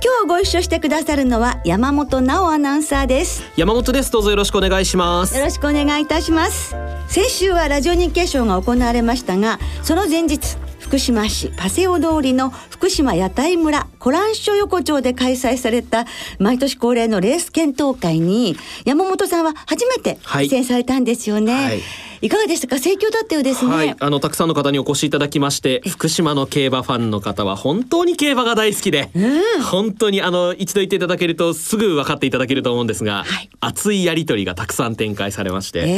今日ご一緒してくださるのは山本直アナウンサーです。山本です。どうぞよろしくお願いします。よろしくお願いいたします。先週はラジオ日経賞が行われましたがその前日福島市パセオ通りの福島屋台村コランショ横丁で開催された毎年恒例のレース検討会に山本さんは初めて出演されたんですよね、はいはいいかがでしたか？盛況だったようですね、はい、あのたくさんの方にお越しいただきまして福島の競馬ファンの方は本当に競馬が大好きで、うん、本当にあの一度言っていただけるとすぐ分かっていただけると思うんですが、はい、熱いやり取りがたくさん展開されまして、えー、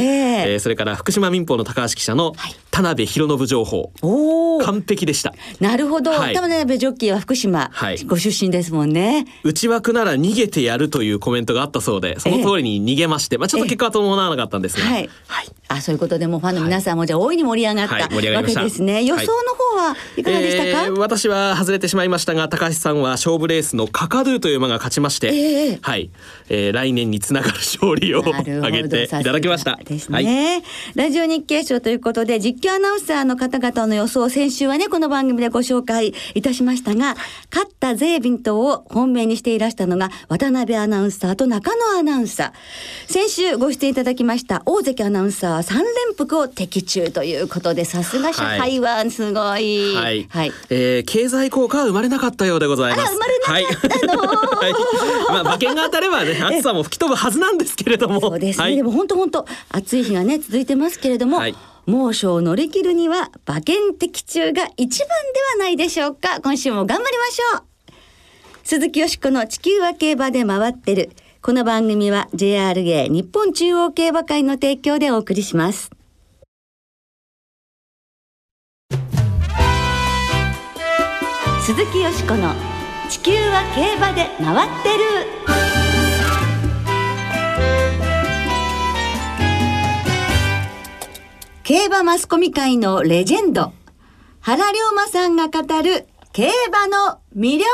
えー、それから福島民放の高橋記者の田辺博信情報、はい、完璧でした。なるほど、はい、田辺ジョッキーは福島、はい、ご出身ですもんね。内枠なら逃げてやるというコメントがあったそうでその通りに逃げまして、えー、まあちょっと結果は伴わなかったんですが、はい、はい、あそういうことでもファンの皆さんもじゃ大いに盛り上がった、わけですね。予想の方はいかがでしたか、えー、私は外れてしまいましたが、高橋さんは勝負レースのカカドゥという馬が勝ちまして、えー、はい、えー、来年につながる勝利を挙げていただきました。ですね、はい、ラジオ日経賞ということで、実況アナウンサーの方々の予想、先週はね、この番組でご紹介いたしましたが、勝った税ビントを本命にしていらしたのが、渡辺アナウンサーと中野アナウンサー。先週ご出演いただきました大関アナウンサーは3連複を的中ということで、さすが社会はすごい。はい。はい、えー、経済効果は生まれなかったようでございます。生まれなかったの、はい、まあ馬券が当たればね、暑さも吹き飛ぶはずなんですけれども。そうですね。はい、でも本当本当暑い日がね続いてますけれども。はい猛暑を乗り切るには馬券的中が一番ではないでしょうか今週も頑張りましょう鈴木よしこの地球は競馬で回ってるこの番組は JRA 日本中央競馬会の提供でお送りします。鈴木よしこの「地球は競馬で回ってる」競馬マスコミ界のレジェンド原龍馬さんが語る競馬の魅力。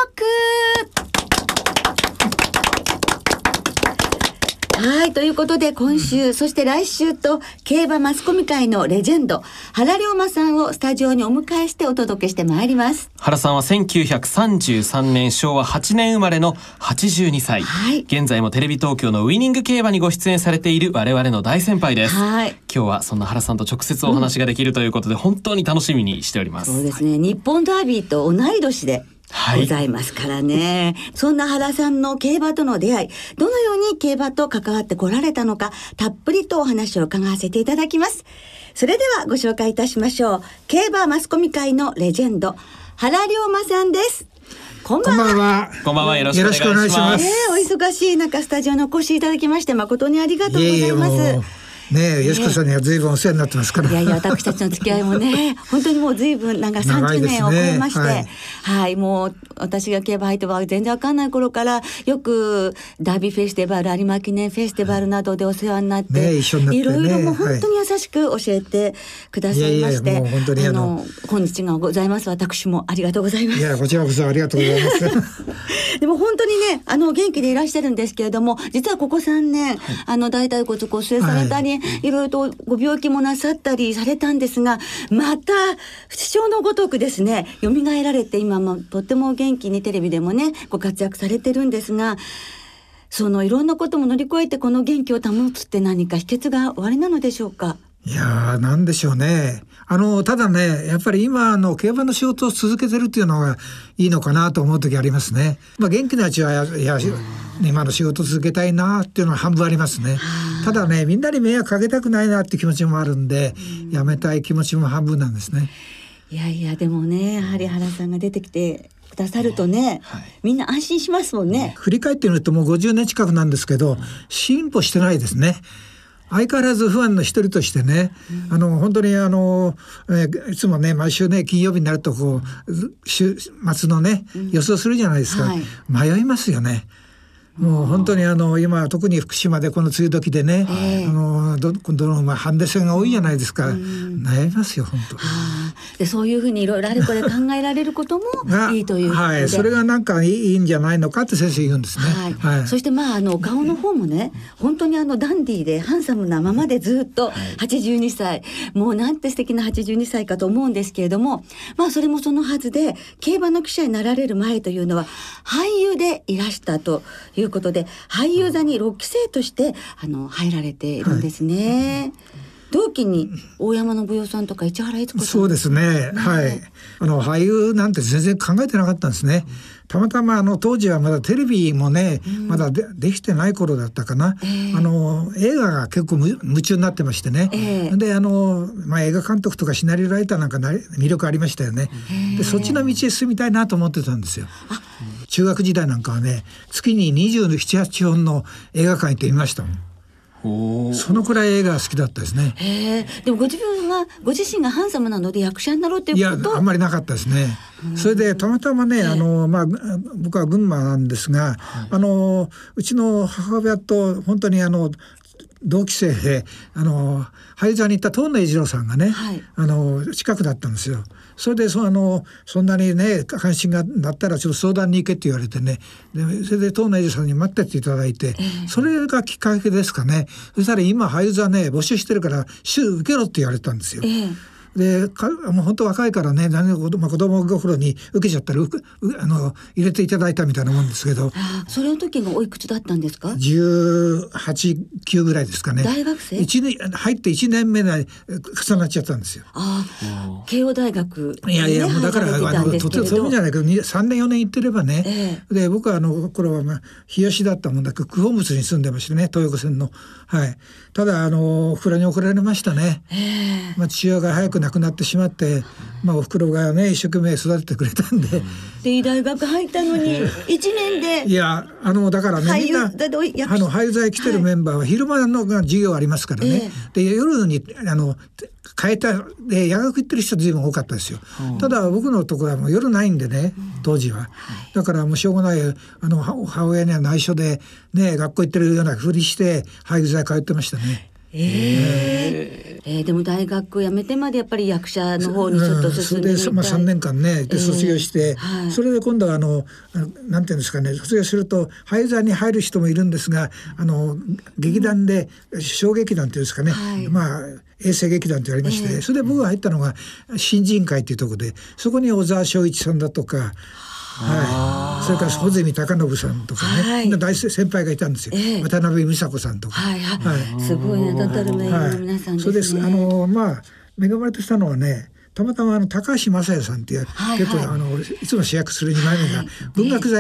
はい。ということで、今週、そして来週と、競馬マスコミ界のレジェンド、原龍馬さんをスタジオにお迎えしてお届けしてまいります。原さんは1933年、昭和8年生まれの82歳。はい。現在もテレビ東京のウイニング競馬にご出演されている我々の大先輩です。はい。今日はそんな原さんと直接お話ができるということで、うん、本当に楽しみにしております。そうですね。日本ダービーと同い年で、ございますからね、はい、そんな原さんの競馬との出会い、どのように競馬と関わってこられたのか、たっぷりとお話を伺わせていただきます。それではご紹介いたしましょう。競馬マスコミ界のレジェンド、原龍馬さんです。こんばんは。こんばんは。よろしくお願いします。えー、お忙しい中、スタジオにお越しいただきまして、誠にありがとうございます。いえいえねえ、よしこさんには随分お世話になってますから。いやいや、私たちの付き合いもね、本当にもう随分、なんか30年を超えまして、ねはい、はい、もう、私が競馬入っては全然わかんない頃から、よく、ダービーフェスティバル、有馬記念フェスティバルなどでお世話になって、ね、ね、いろいろもう本当に優しく教えてくださいまして、はい、いやいや本当にあの、本日がございます。私もありがとうございます。いや、こちらこそありがとうございます。でも本当にね、あの、元気でいらっしゃるんですけれども、実はここ3年、はい、あの、大腿骨骨折されたり、いろいろとご病気もなさったりされたんですが、また、不死のごとくですね、蘇られて、今もとっても元気にテレビでもね、ご活躍されてるんですが、そのいろんなことも乗り越えてこの元気を保つって何か秘訣がおありなのでしょうか？いやー、なんでしょうね。あの、ただね、やっぱり今の競馬の仕事を続けてるっていうのがいいのかなと思う時ありますね。まあ元気なうちはや、や、今の仕事続けたいなっていうのは半分ありますね。ただね、みんなに迷惑かけたくないなって気持ちもあるんで、やめたい気持ちも半分なんですね。いやいや、でもね、やはり原さんが出てきてくださるとね、はい、みんな安心しますもんね。振り返ってみるともう50年近くなんですけど、進歩してないですね。相変わらずファンの一人としてね、うん、あの本当にあの、えー、いつもね毎週ね金曜日になるとこう週末のね、うん、予想するじゃないですか、はい、迷いますよね。もう本当にあの今特に福島でこの梅雨時でね、あのどどのまあハンデ戦が多いじゃないですか、悩みますよ本当。でそういうふうにいろいろあれこれ考えられることもいいというはい、それがなんかいいんじゃないのかって先生言うんですね。はい、はい、そしてまああの顔の方もね本当にあのダンディーでハンサムなままでずっと82歳、もうなんて素敵な82歳かと思うんですけれどもまあそれもそのはずで競馬の記者になられる前というのは俳優でいらしたということで俳優座に6期生としてあの入られているんですね。はい。同期に大山信代さんとか市原悦子さん。そうですね、ね、はい。あの俳優なんて全然考えてなかったんですね、たまたまあの当時はまだテレビもね、うん、まだでできてない頃だったかな、えー、あの映画が結構夢中になってましてね、えー、であの、まあ、映画監督とかシナリオライターなんかな魅力ありましたよね、え。ー、でそっちの道へ進みたいなと思ってたんですよ。中学時代なんかはね月に278本の映画館行ってみましたもん。そのくらい映画好きだったですね。でもご自分がご自身がハンサムなので役者になろうっていうこと？いやあんまりなかったですね。それでたまたまねあのまあ僕は群馬なんですが、あのうちの母親と本当にあの同期生であの俳優座に行った東野栄二郎さんがね、はい、あの近くだったんですよ。それでそあのそんなにね関心がなったらちょっと相談に行けって言われてね。でそれで東野栄二さんに待ってていただいて、えー、それがきっかけですかね。そしたら今俳優座ね募集してるから週受けろって言われたんですよ。えーでかもう本当若いからね何子供子供心に受けちゃったらあの入れていただいたみたいなもんですけど。それの時がおいくつだったんですか？18、9ぐらいですかね。大学生？一年入って1年目で重なっちゃったんですよ。ああ慶応大学、ね、いやいやもうだからあのとてもそういうんじゃないけど3年4年行ってればね、えー、で僕はあの頃は、まあ、日吉だったもんだけど九本仏に住んでましてね東横線の。はいただあのおふくろに怒られましたね、えー、まあ父親が早く亡くなってしまって、まあ、おふくろがね一生懸命育ててくれたんで。で大学入ったのに 一年で。いやあのだからねみんなあの廃材来てるメンバーは昼間の授業ありますからね、えー、で夜にあの変えたで夜学行ってる人随分多かったですよ、うん、ただ僕のところはもう夜ないんでね当時は、だからもうしょうがないあの母親には内緒でね学校行ってるようなふりして廃材通ってましたね。えー、えー、でも大学辞めてまでやっぱり役者の方にちょっと進んでみたい、うん、まあ、3年間ねで卒業して、えー。はい、それで今度はあのなんていうんですかね卒業すると俳優に入る人もいるんですがあの劇団で小劇団っていうんですかね、はい、まあ衛生劇団って言われまして、えー、それで僕が入ったのが新人会っていうところでそこに小沢昭一さんだとかはい、それから穂積隆信さんとかね、はい、大先輩がいたんですよ、えー、渡辺美佐子さんとか、はいはい、すごい名だたる名優の皆さん、ね、そうです。あのまあ恵まれてしたのはねたまたまあの高橋雅也さんっていう、はいはい、結構あのいつも主役する2枚目が文学座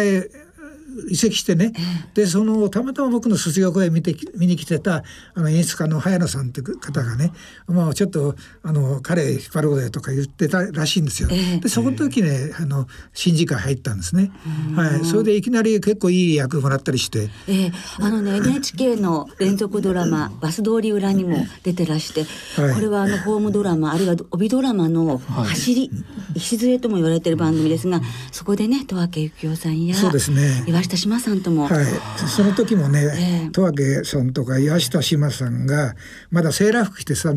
移籍してね、でそのたまたま僕の卒業公演見て見に来てたあの演出家の早野さんっていう方がね、まあ、ちょっとあの彼引っ張ろうよとか言ってたらしいんですよ。でそこの時ねあの新次会入ったんですね。はい、それでいきなり結構いい役もらったりして。えー、あのね NHK の連続ドラマ「バス通り裏」にも出てらして、はい、これはあのホームドラマあるいは帯ドラマの走り、礎とも言われてる番組ですがそこでね十和幸雄さんやそうですね。岩下志麻さんとも、はい、その時もね十和家さんとか岩下志麻さんがまだセーラー服着てス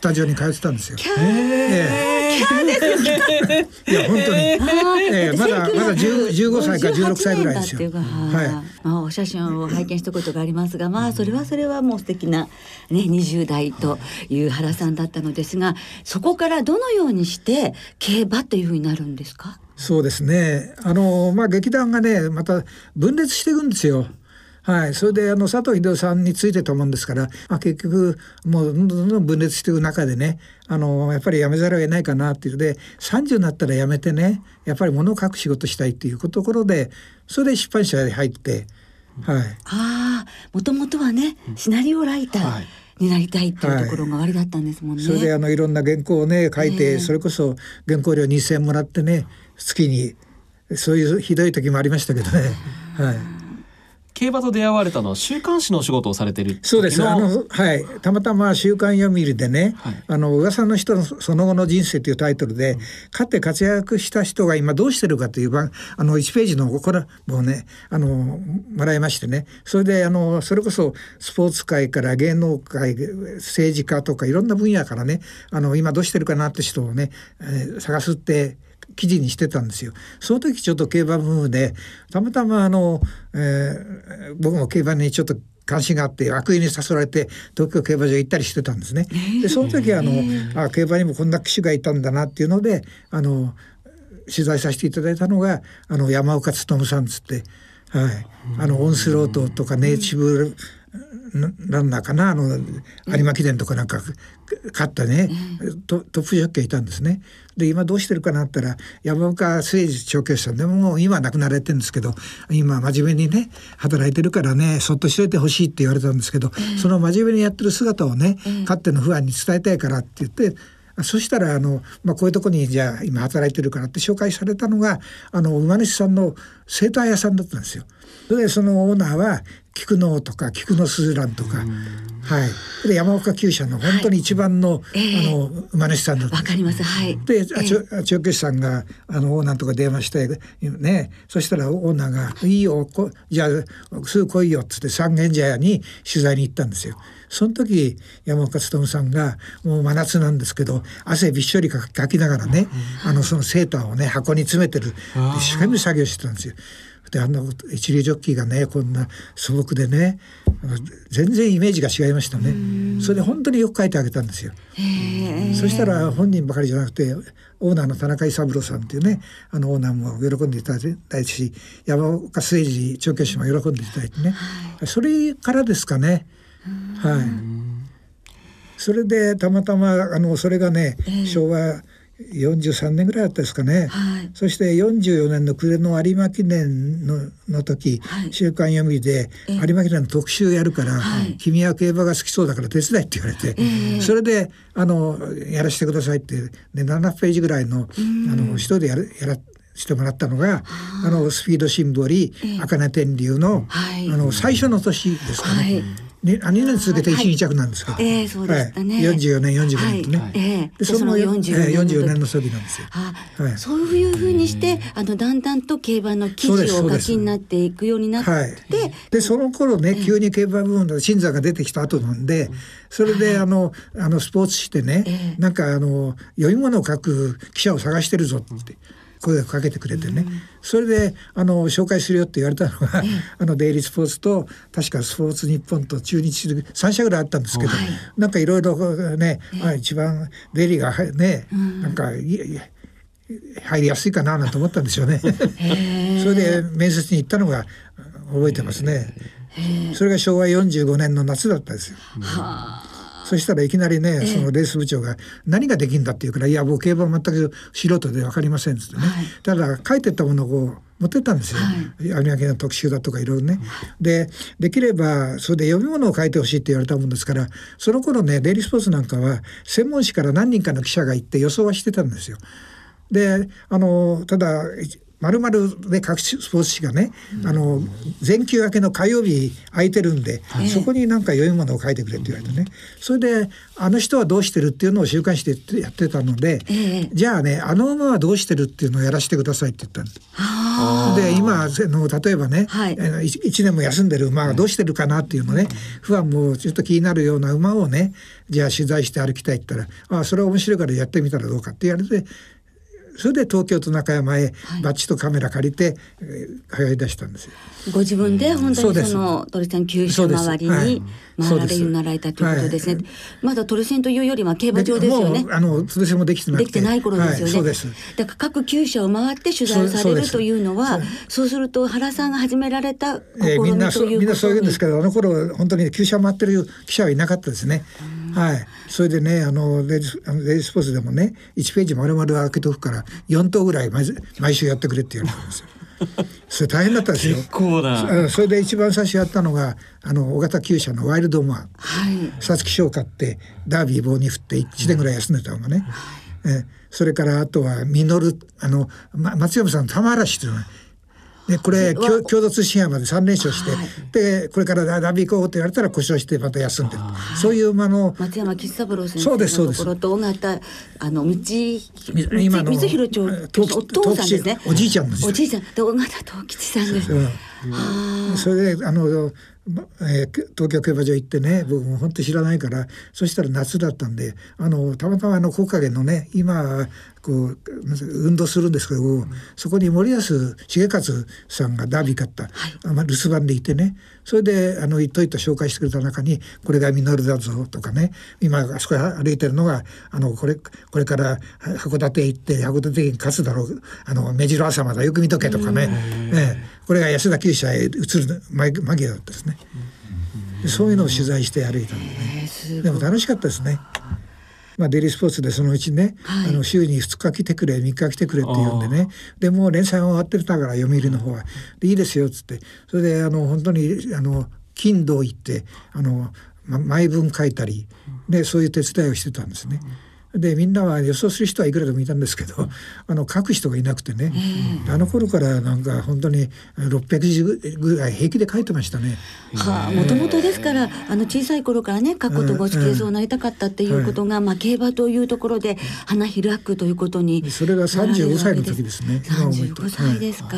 タジオに通ってたんですよ。キャー、えー、いや本当に、えー、まだまだ十五歳か十六歳ぐらいですよ。はい、まあお写真を拝見したことがありますが、まあそれはそれはもう素敵なね二十代という原さんだったのですが、そこからどのようにして競馬というふうになるんですか？そうですね。あのまあ劇団がねまた分裂していくんですよ。はい、それであの佐藤秀夫さんについてたもんですから、まあ、結局もうどんどんどん分裂していく中でねあのやっぱり辞めざるを得ないかなっていうので30になったら辞めてねやっぱり物を書く仕事したいっていうところでそれで出版社に入って、はい、ああもともとはねシナリオライター、はいになりたいっていうところが割だったんですもんね。はい、それであのいろんな原稿をね書いて、えー、それこそ原稿料2,000円もらってね月にそういうひどい時もありましたけどね。はい。競馬と出会われたのは週刊誌のお仕事をされてるそうです。あのはい。たまたま週刊読売でね、はい、あの噂の人のその後の人生というタイトルで、うん、勝って活躍した人が今どうしてるかというあの1ページのこれもねあのもらいましてね。それであのそれこそスポーツ界から芸能界政治家とかいろんな分野からねあの今どうしてるかなって人をね、えー、探すって記事にしてたんですよ。その時ちょっと競馬ブームでたまたまあの、えー、僕も競馬にちょっと関心があって悪意に誘われて東京競馬場行ったりしてたんですね。でその時あのあ競馬にもこんな騎手がいたんだなっていうのであの取材させていただいたのがあの山岡努さんつって、はい、あのオンスロートとかネイチブランナーかなあの有馬記念とかなんか勝ったね、トトップジョッキーいたんですね。で今どうしてるかなったら山岡誠二調教師さん。でももう今亡くなられてるんですけど今真面目にね働いてるからねそっとしといてほしいって言われたんですけど、その真面目にやってる姿をね、勝手の不安に伝えたいからって言ってそしたらあの、まあ、こういうとこにじゃあ今働いてるからって紹介されたのがあの馬主さんの生誕屋さんだったんですよ。でそのオーナーは菊野とか菊野スズランとか、はい、で山岡厩舎の本当に一番のはい、あの馬主さんだったわかります。はい。で、えー、調教師さんがあのオーナーとか電話してねそしたらオーナーが「いいよこじゃあすぐ来いよ」っつって三軒茶屋に取材に行ったんですよ。その時山岡努さんがもう真夏なんですけど汗びっしょりかきながらね、あのそのセーターをね箱に詰めてる。一生懸命作業してたんですよ。であんな一流ジョッキーがねこんな素朴でね全然イメージが違いましたね。それで本当によく書いてあげたんですよ。そしたら本人ばかりじゃなくてオーナーの田中三郎さんっていうねあのオーナーも喜んでいただいたし山岡誠二調教師も喜んでいただいてね、はい、それからですかね。はい。それでたまたまあのそれがね、昭和43年ぐらいだったですかね、はい、そして44年の暮れの有馬記念のの時、はい、週刊読みで有馬記念の特集やるから、君は競馬が好きそうだから手伝いって言われて、えー、それであのやらせてくださいってで7ページぐらいのあの一人でやるやらしてもらったのがあのスピードシンボリ茜天竜の,、あの最初の年ですかね。ね、2年続けて一二着なんですけど、はい、えー、そうでしたね、はい、44年45年とね、はい。えー、でその44年の時。なんですよ、はい、そういうふうにしてあのだんだんと競馬の記事を書きになっていくようになって、はい、でその頃ね急に競馬部門の新座が出てきた後なんでそれであのあのスポーツ紙でね、えー、なんかあの読み物を書く記者を探してるぞって。声をかけてくれてね、うん、それであの紹介するよって言われたのが、あのデイリースポーツと確かスポーツ日本と中日で3社ぐらいあったんですけど、はい、なんかいろいろね、あ一番デイリーがね、うん、なんかい入りやすいかななんて思ったんでしょうね。それで面接に行ったのが覚えてますね。それが昭和45年の夏だったんですよ。はあそしたらいきなりね、そのレース部長が「何ができんだ?」って言うから「いや僕競馬全く素人で分かりません」っつってね、はい、ただ書いてったものを持ってったんですよ、はい、有明の特集だとかいろいろね。でできればそれで読み物を書いてほしいって言われたもんですからその頃ねデイリースポーツなんかは専門誌から何人かの記者が行って予想はしてたんですよ。であのただまるまるで各スポーツ紙がね、うん、あの全休明けの火曜日空いてるんで、はい、そこになんか読み物を書いてくれって言われてね。それであの人はどうしてるっていうのを週刊誌でやってたので、えー、じゃあねあの馬はどうしてるっていうのをやらせてくださいって言ったんです。で今の例えばね、はい、1年も休んでる馬がどうしてるかなっていうのね、不安もちょっと気になるような馬をねじゃあ取材して歩きたいって言ったら「あそれは面白いからやってみたらどうか」って言われてそれで東京と中山へバッジとカメラ借りて、通い出したんですよ。ご自分で本当にその鳥線九州周りに回られるられたということですね。はい、まだ鳥線というよりは競馬場ですよね。あの鳥線もできてなできてない頃ですよね。はい、だから各厩舎を回って取材されるというのはそうす。ると原さんが始められた試みということに、えー、みんなそみんなそう言うんですけどあの頃本当に厩舎回ってる記者はいなかったですね。はい、それでねあのレディスポーツでもね1ページ丸々開けとくから4頭ぐらい毎毎週やってくれって言われたんですよ。それ大変だったですよ。それで一番最初やったのがあの大型厩舎のワイルドモア。はい。皐月賞買ってダービー棒に振って1年ぐらい休んでたのがね。はい、えそれからあとは実るあの、ま、松山さんの玉嵐っていうのがでこれ共共同通信杯まで3連勝して、でこれからダビー行こうって言われたら故障してまた休んでる、そういうあの松山吉三郎先生のところと尾形あの道今の光弘町東お父さんですね。おじいちゃんおじいちゃんで尾形藤吉さんです、う。ん、それであの、まえー東京競馬場行ってね僕も本当知らないからそしたら夏だったんであのたまたまあの木陰のね今こう運動するんですけど、そこに森保重勝さんがダービー勝った、あまあ留守番でいてね。それであの言っといた紹介してくれた中に「これが稔だぞ」とかね。今あそこ歩いてるのがあのこれこれから函館行って函館に勝つだろう。あの目白朝まだよく見とけとかね、ねこれが安田厩舎へ移る間間際だったですね。でそういうのを取材して歩いたんでね。でも楽しかったですね。まあ、デイリースポーツでそのうちね、あの週に2日来てくれ3日来てくれって言うんでね。でもう連載終わってたから読売の方は「でいいですよ」っつって。それであの本当にあの金土行ってあの、ま、毎文書いたりでそういう手伝いをしてたんですね。でみんなは予想する人はいくらでもいたんですけど、あの書く人がいなくてね、あの頃からなんか本当に600字ぐらい平気で書いてましたね。はあ、もともとですからあの小さい頃からね過去と持ち継そうなりたかったっていうことが、まあ、競馬というところで花開くということにそれが35歳の時ですね。今思うと。35歳ですか、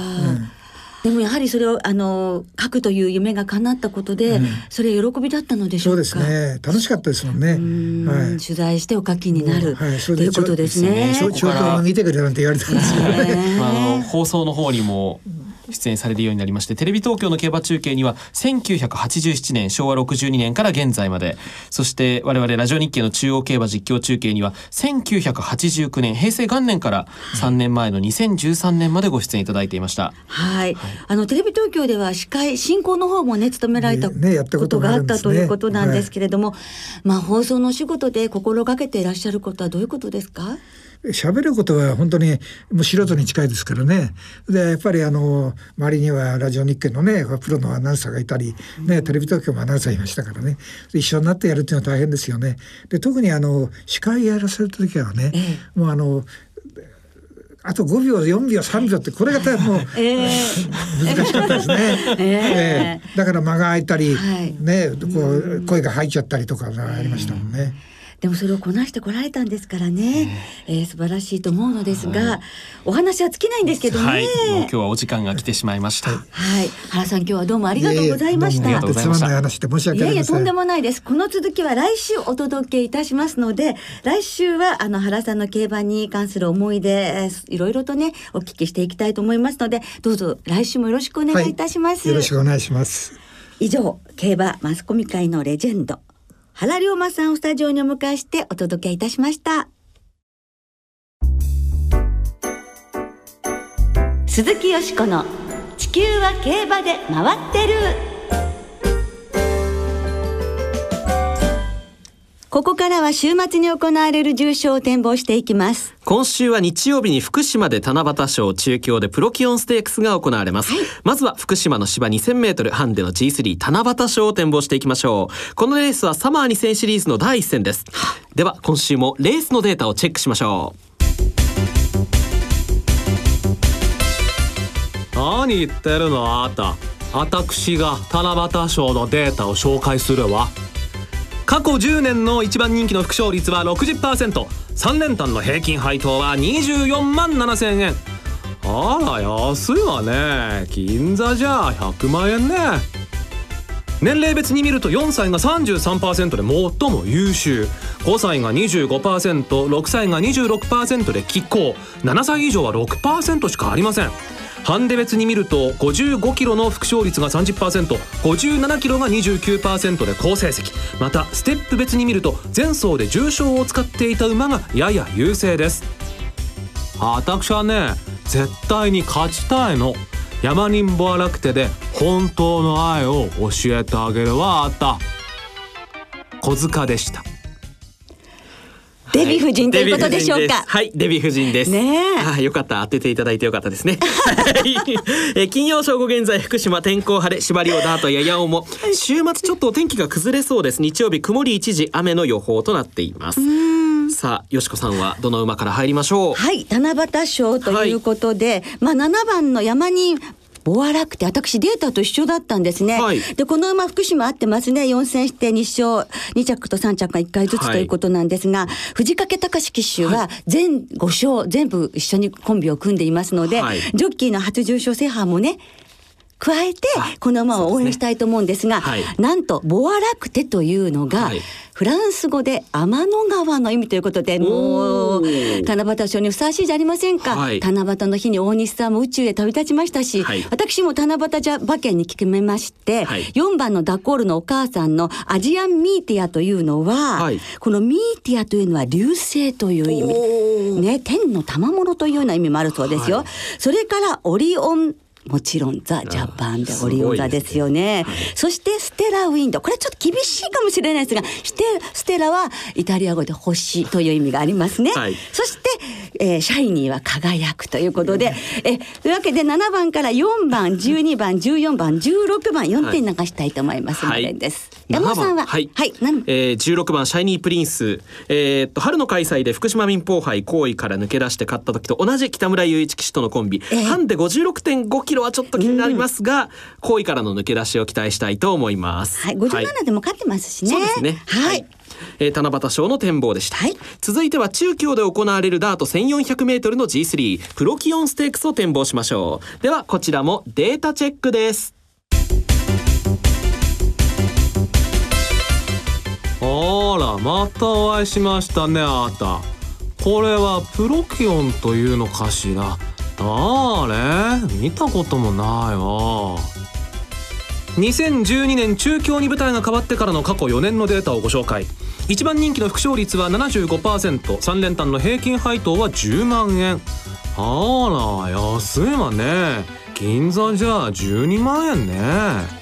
でもやはりそれをあの書くという夢が叶ったことで、それ喜びだったのでしょうか？そうですね。楽しかったですもんね。はい、取材してお書きになる、はい、ということですね。ちょうど見てくれなんて言われたんですけどね、まあ、あの放送の方にも出演されるようになりましてテレビ東京の競馬中継には1987年昭和62年から現在までそして我々ラジオ日経の中央競馬実況中継には1989年平成元年から3年前の2013年までご出演いただいていました。はい、あのテレビ東京では司会進行の方もね務められたねやったこととがあるんですねたということなんですけれども、まあ放送の仕事で心がけていらっしゃることはどういうことですか？喋ることは本当にもう素人に近いですからね。でやっぱりあの周りにはラジオ日経のねプロのアナウンサーがいたり、ね、テレビ東京もアナウンサーいましたからね。一緒になってやるっていうのは大変ですよね。で特にあの司会やらせる時はね、もうあのあと5秒4秒3秒ってこれがもう、難しかったですね、ええ。だから間が空いたり、はい。ねこう声が入っちゃったりとかがありましたもんね。でもそれをこなしてこられたんですからね、えー素晴らしいと思うのですが、お話は尽きないんですけどね。はい、今日はお時間が来てしまいました。はい、原さん今日はどうもありがとうございました。いえいえどうもありがとうございましたつまんない話で申し訳いやいやありません。とんでもないです。この続きは来週お届けいたしますので、来週はあの原さんの競馬に関する思い出、えーいろいろとねお聞きしていきたいと思いますので、どうぞ来週もよろしくお願いいたします。よろしくお願いします。以上競馬マスコミ界のレジェンド原龍馬さんをスタジオにお迎えしてお届けいたしました。鈴木よしこの地球は競馬で回ってる。ここからは週末に行われる重賞を展望していきます。今週は日曜日に福島で七夕賞中京でプロキオンステークスが行われます、まずは福島の芝2000メートルハンデの G3 七夕賞を展望していきましょう。このレースはサマー2000シリーズの第一戦です。では今週もレースのデータをチェックしましょう。何言ってるのあんた。私が七夕賞のデータを紹介するわ過去10年の一番人気の副勝率は 60%3 連単の平均配当は24万7千円。あら安いわね。銀座じゃ100万円ね。年齢別に見ると4歳が33%で最も優秀。5歳が 25%6 歳が26%で拮抗。7歳以上は6%しかありません。ハンデ別に見ると55キロの副勝率が 30%57 キロが29%で好成績。またステップ別に見ると前走で重賞を使っていた馬がやや優勢です。私はね絶対に勝ちたいの。山人ボアラクテで本当の愛を教えてあげるわあった。小塚でした。デヴィ夫人ということでしょうか。はいデヴィ夫人です。ねえ。あよかった。当てていただいてよかったですね。はい。えー金曜正午現在福島天候晴れ縛りをダートややおも週末ちょっとお天気が崩れそうです。日曜日曇り一時雨の予報となっています。さあよしこさんはどの馬から入りましょう？はい七夕賞ということで、まあ7番の山にボアラクテ私データと一緒だったんですね、はい。でこの馬福島合ってますね。4戦して2勝2着と3着が1回ずつはいとい。うことなんですが、藤掛隆騎手は全5勝全部一緒にコンビを組んでいますので、はい。ジョッキーの初重賞制覇もね加えてあこの馬を応援したいと思うんですがはい。なんとボアラクテというのが、はい。フランス語で天の川の意味ということでもう七夕賞にふさわしいじゃありませんか、はい。七夕の日に大西さんも宇宙へ旅立ちましたし、はい。私も七夕じゃ馬券に決めまして、はい。4番のダコールのお母さんのアジアンミーティアというのは、はい。このミーティアというのは流星という意味。ね、天の賜物というような意味もあるそうですよ。はい。それからオリオンもちろんザ・ジャパンでオリオン座ですよね。そしてステラウィンド。これちょっと厳しいかもしれないですが、ステステラはイタリア語で星という意味がありますね。はいそして、えーシャイニーは輝くということで、えというわけで7番から4番、12番、14番、16番、4点流したいと思います。はいです。山本さんは、は？い、はい、何えー、16番シャイニープリンス、えーっと春の開催で福島民報杯好位から抜け出して勝った時と同じ北村友一騎手とのコンビ、ええ。ハンデ56.5キロはちょっと気になりますが、行為からの抜け出しを期待したいと思います。はい、57でも勝ってますしね。そうですね。はい。えー七夕賞の展望でした、はい。続いては中京で行われるダート 1400m の G3 プロキオンステークスを展望しましょう。ではこちらもデータチェックですあらまたお会いしましたねあなた。これはプロキオンというのかしら？あれ見たこともないわ。2012年中京に舞台が変わってからの過去4年のデータをご紹介。一番人気の副勝率は 75%3 連単の平均配当は10万円。あら安いわね。銀座じゃ12万円ね。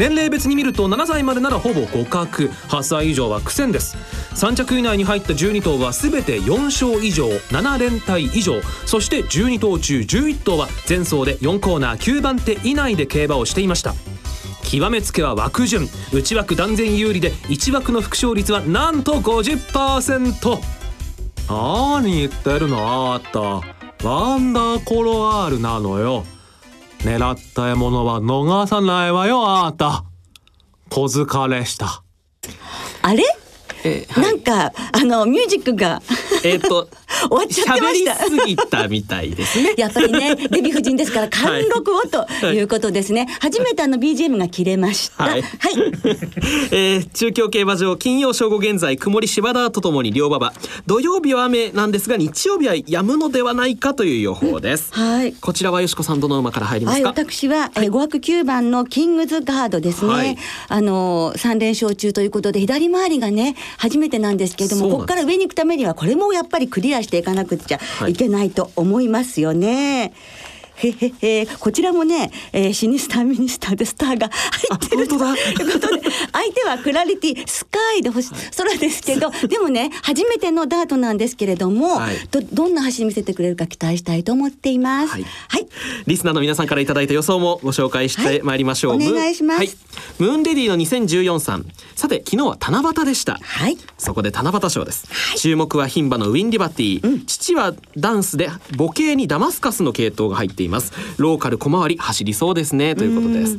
年齢別に見ると7歳までならほぼ互角。8歳以上は苦戦です。3着以内に入った12頭は全て4勝以上7連対以上。そして12頭中11頭は前走で4コーナー9番手以内で競馬をしていました。極めつけは枠順。内枠断然有利で1枠の副勝率はなんと50%何言ってるのあーた。ワンダーコロワールなのよ。狙った獲物は逃さないわよあーた。小疲れした。あれ？えなんか、あの、ミュージックが。えーっと終わっちゃってま喋りした。すぎたみたいですね やっぱりね、デヴィ夫人ですから、貫禄をということですね。初めてあの BGM が切れました。ははいい。えー中京競馬場金曜正午現在曇り芝田とともに両馬場土曜日は雨なんですが日曜日は止むのではないかという予報です、はい。こちらはよしこさんどの馬から入りまはい、すか、私は、えー、5枠9番のキングズガードですね。はいあのー、3連勝中ということで、左回りがね、初めてなんですけれども、ここから上に行くためには、これもやっぱりクリアしていかなくっちゃはいいけないと思いますよね。へへへ。こちらもね、えーシニスターミニスターでスターが入ってるということで相手はクラリティスカイで星空ですけどでもね初めてのダートなんですけれども、はい。どどんな走り見せてくれるか期待したいと思っています。はい。はい。リスナーの皆さんからいただいた予想もご紹介してまいりましょう、はいお願いします。ムーンムーンレディの2014さん。さて昨日は七夕でした。はい。そこで七夕賞です、注目は牝馬のウインリバティ、父はダンスで母系にダマスカスの系統が入っています。ローカル小回り走りそうですね。ということです。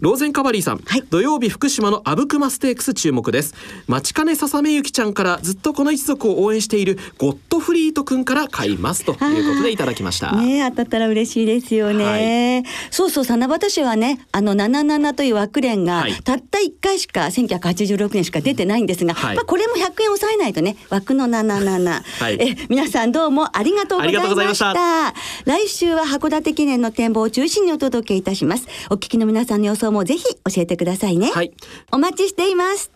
ローゼンカバリーさん、はい。土曜日福島の阿武隈ステークス注目です。待ちかねささめゆきちゃんからずっとこの一族を応援しているゴッドフリートくんから買いますということでいただきました。ね当たったら嬉しいですよね。そうそう、七夕市はね、あの77という枠連が、はい。たった1回しか、1986年しか出てないんですが、はい。まあこれも100円抑えないとね、枠の77。はい。え、皆さんどうもありがとうございま。した。来週は函館記念の展望を中心にお届けいたします。お聞きの皆さんの予想もぜひ教えてくださいね。はいお待ちしています。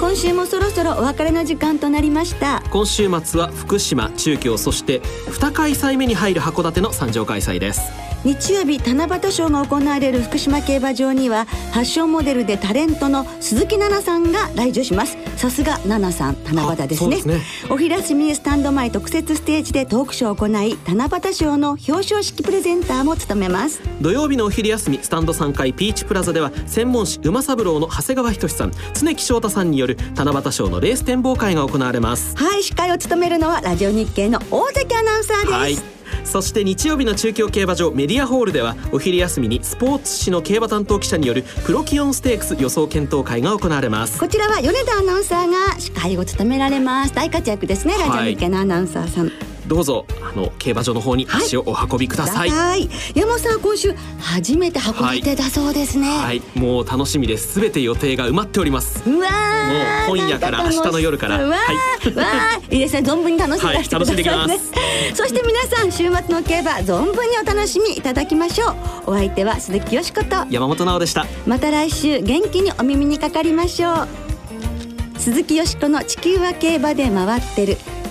今週もそろそろお別れの時間となりました。今週末は福島中京そして2開催目に入る函館の参上開催です日曜日七夕賞が行われる福島競馬場にはファッションモデルでタレントの鈴木奈々さんが来場します。さすが奈々さん七夕ですね。ですね。お昼休みスタンド前特設ステージでトークショーを行い七夕賞の表彰式プレゼンターも務めます。土曜日のお昼休みスタンド3階ピーチプラザでは専門誌馬三郎の長谷川仁さん常木翔太さんによる七夕賞のレース展望会が行われます。はい司会を務めるのはラジオ日経の大関アナウンサーです、はいそして日曜日の中京競馬場メディアホールではお昼休みにスポーツ紙の競馬担当記者によるプロキオンステークス予想検討会が行われます。こちらは米田アナウンサーが司会を務められます。大活躍ですね。ラジオ日経のアナウンサーさん、どうぞあの競馬場の方に足をお運びください、はい。山本さん今週初めて函館だそうですね、はい、もう楽しみです。すべて予定が埋まっております。うわーもう今夜から明日の夜から。うわー、わーいいですね。存分に楽しんでらしてくださいね、はい。楽しんでそして皆さん週末の競馬存分にお楽しみいただきましょう。お相手は鈴木よしこと。山本直でした。また来週元気にお耳にかかりましょう。鈴木よしこの地球は競馬で回ってる